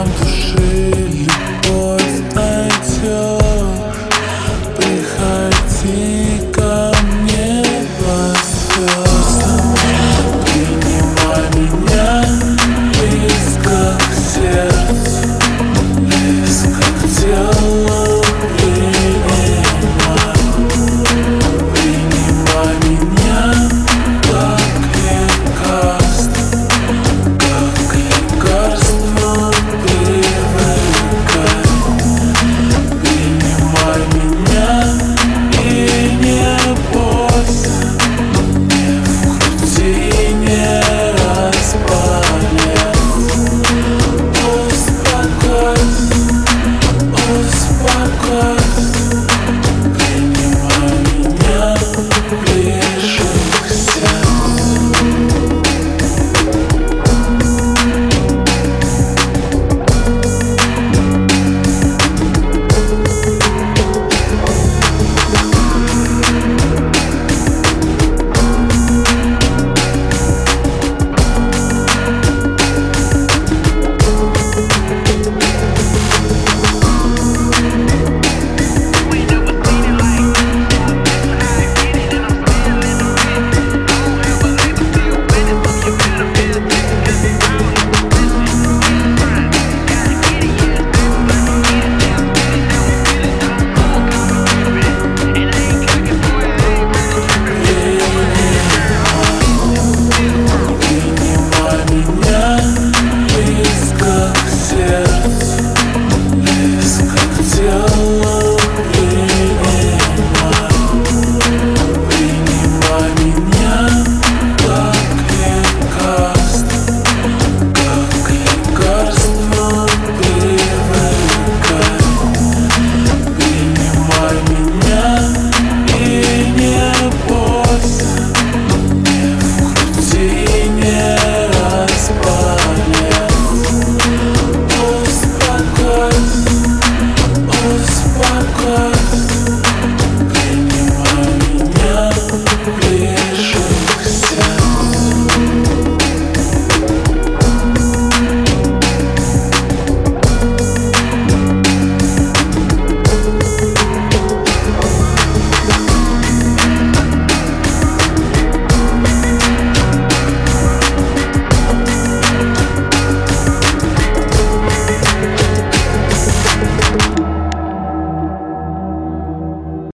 around